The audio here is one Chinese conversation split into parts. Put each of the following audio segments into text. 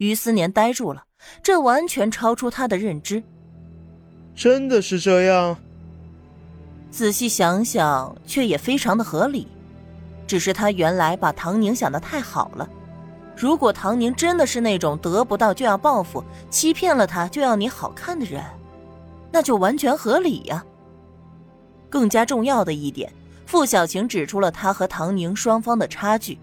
于思年呆住了，这完全超出他的认知。真的是这样？仔细想想，却也非常的合理。只是他原来把唐宁想的太好了。如果唐宁真的是那种得不到就要报复、欺骗了他就要你好看的人，那就完全合理呀。更加重要的一点，傅小晴指出了他和唐宁双方的差距，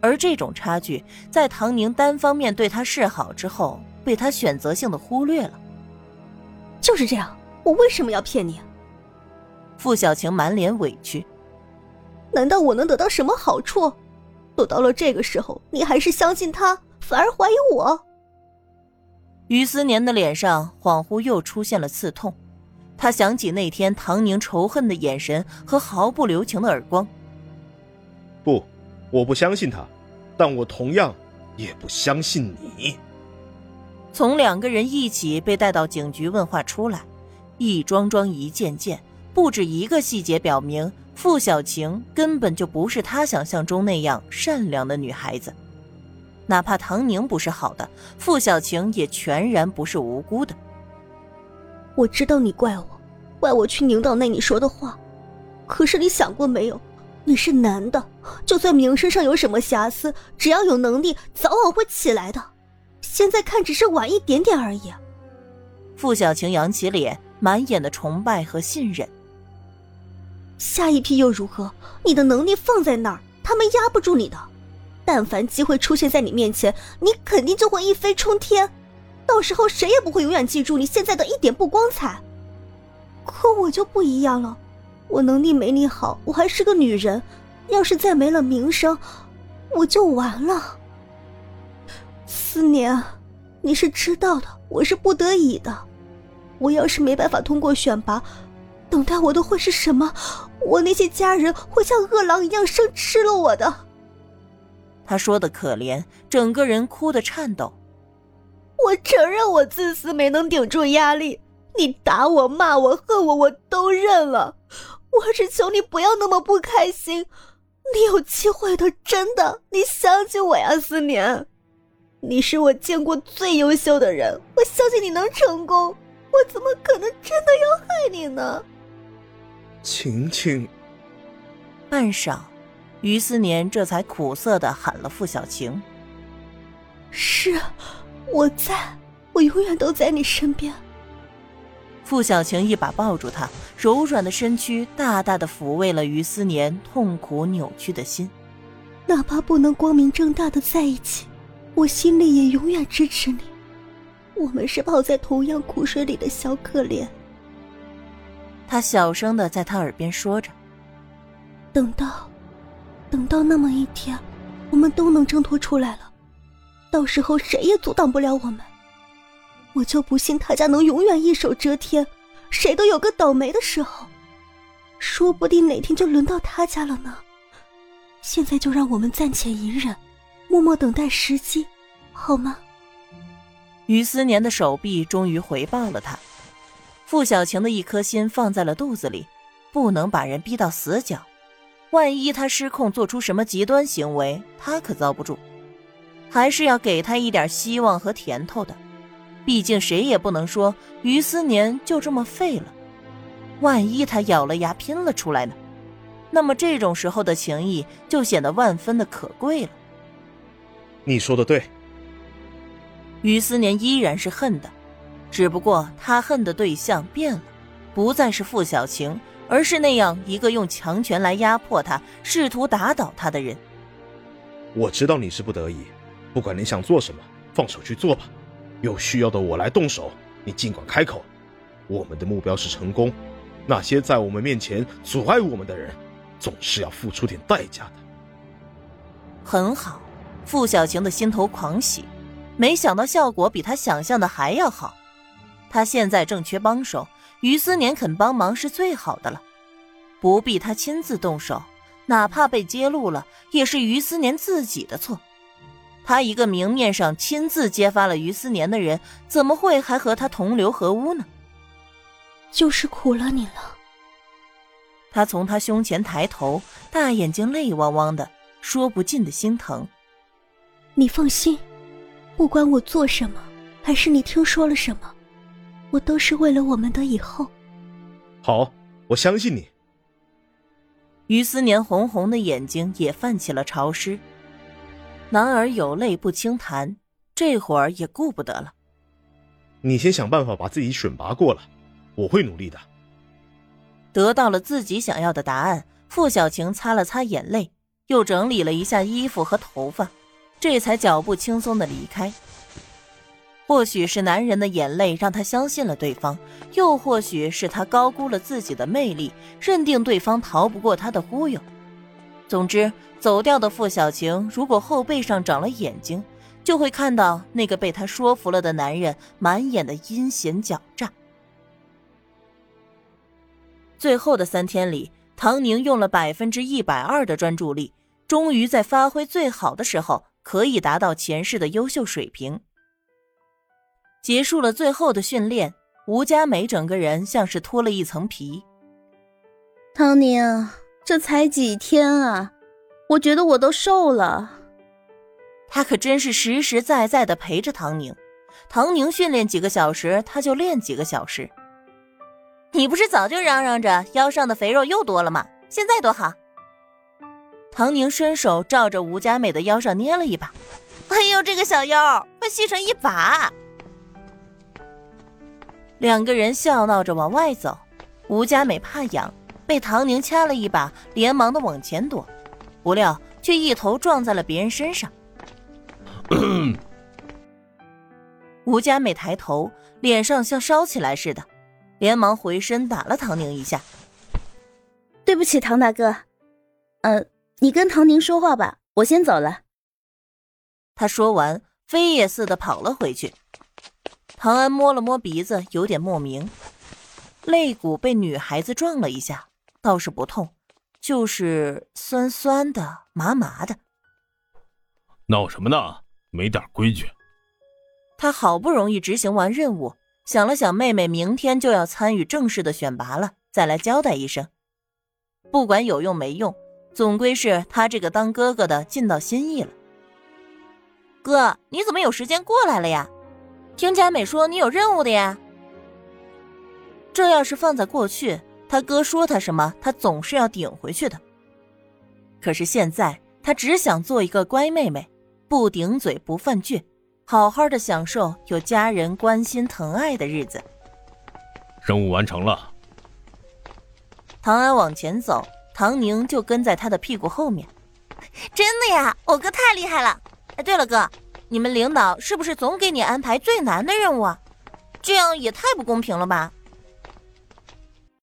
而这种差距在唐宁单方面对他示好之后，被他选择性的忽略了。就是这样，我为什么要骗你？傅小晴满脸委屈。难道我能得到什么好处？都到了这个时候，你还是相信他，反而怀疑我？于思年的脸上恍惚又出现了刺痛，他想起那天唐宁仇恨的眼神和毫不留情的耳光。不，我不相信他，但我同样也不相信你。从两个人一起被带到警局问话出来，一桩桩一件件，不止一个细节表明。傅小晴根本就不是他想象中那样善良的女孩子，哪怕唐宁不是好的，傅小晴也全然不是无辜的。我知道你怪我，怪我去宁岛那你说的话，可是你想过没有？你是男的，就算名声上有什么瑕疵，只要有能力，早晚会起来的。现在看只是晚一点点而已。傅小晴扬起脸，满眼的崇拜和信任。下一批又如何？你的能力放在那儿，他们压不住你的。但凡机会出现在你面前，你肯定就会一飞冲天。到时候谁也不会永远记住你现在的一点不光彩。可我就不一样了，我能力没你好，我还是个女人。要是再没了名声，我就完了。思年，你是知道的，我是不得已的。我要是没办法通过选拔。等待我的会是什么？我那些家人会像饿狼一样生吃了我的。他说的可怜，整个人哭的颤抖。我承认我自私，没能顶住压力。你打我、骂我、恨我，我都认了。我只求你不要那么不开心。你有机会的，真的，你相信我呀，思年。你是我见过最优秀的人，我相信你能成功。我怎么可能真的要害你呢？晴晴，半晌，于思年这才苦涩的喊了傅小晴：“是，我在，我永远都在你身边。”傅小晴一把抱住他，柔软的身躯大大的抚慰了于思年痛苦扭曲的心。哪怕不能光明正大的在一起，我心里也永远支持你。我们是泡在同样苦水里的小可怜。他小声的在他耳边说着：“等到，等到那么一天，我们都能挣脱出来了，到时候谁也阻挡不了我们。我就不信他家能永远一手遮天，谁都有个倒霉的时候，说不定哪天就轮到他家了呢。现在就让我们暂且隐忍，默默等待时机，好吗？”于思年的手臂终于回报了他。傅小晴的一颗心放在了肚子里，不能把人逼到死角。万一他失控做出什么极端行为，他可遭不住。还是要给他一点希望和甜头的。毕竟谁也不能说于思年就这么废了。万一他咬了牙拼了出来呢？那么这种时候的情谊就显得万分的可贵了。你说的对。于思年依然是恨的。只不过他恨的对象变了，不再是傅小晴，而是那样一个用强权来压迫他、试图打倒他的人。我知道你是不得已，不管你想做什么，放手去做吧。有需要的我来动手，你尽管开口。我们的目标是成功，那些在我们面前阻碍我们的人，总是要付出点代价的。很好，傅小晴的心头狂喜，没想到效果比他想象的还要好。他现在正缺帮手，于思年肯帮忙是最好的了，不必他亲自动手，哪怕被揭露了，也是于思年自己的错。他一个明面上亲自揭发了于思年的人，怎么会还和他同流合污呢？就是苦了你了。他从他胸前抬头，大眼睛泪汪汪的，说不尽的心疼。你放心，不管我做什么，还是你听说了什么，我都是为了我们的以后。好，我相信你。于思年红红的眼睛也泛起了潮湿。男儿有泪不轻弹，这会儿也顾不得了。你先想办法把自己选拔过来，我会努力的。得到了自己想要的答案，傅小晴擦了擦眼泪，又整理了一下衣服和头发，这才脚步轻松的离开。或许是男人的眼泪让他相信了对方，又或许是他高估了自己的魅力，认定对方逃不过他的忽悠。总之，走掉的傅小晴如果后背上长了眼睛，就会看到那个被他说服了的男人满眼的阴险狡诈。最后的三天里，唐宁用了百分之一百二的专注力，终于在发挥最好的时候，可以达到前世的优秀水平。结束了最后的训练，吴佳美整个人像是脱了一层皮。唐宁，这才几天啊，我觉得我都瘦了。他可真是实实在在的陪着唐宁，唐宁训练几个小时，他就练几个小时。你不是早就嚷嚷着腰上的肥肉又多了吗？现在多好。唐宁伸手照着吴佳美的腰上捏了一把，哎呦，这个小腰快细成一把。两个人笑闹着往外走，吴佳美怕痒，被唐宁掐了一把，连忙的往前躲，不料却一头撞在了别人身上。吴佳美抬头，脸上像烧起来似的，连忙回身打了唐宁一下。对不起，唐大哥，呃，你跟唐宁说话吧，我先走了。他说完，飞也似的跑了回去。唐安摸了摸鼻子，有点莫名，肋骨被女孩子撞了一下，倒是不痛，就是酸酸的、麻麻的。闹什么呢？没点规矩！他好不容易执行完任务，想了想，妹妹明天就要参与正式的选拔了，再来交代一声。不管有用没用，总归是他这个当哥哥的尽到心意了。哥，你怎么有时间过来了呀？听佳美说你有任务的呀。这要是放在过去，他哥说他什么，他总是要顶回去的。可是现在，他只想做一个乖妹妹，不顶嘴，不犯倔，好好的享受有家人关心疼爱的日子。任务完成了。唐安往前走，唐宁就跟在他的屁股后面。真的呀，我哥太厉害了。哎，对了，哥。你们领导是不是总给你安排最难的任务啊？这样也太不公平了吧！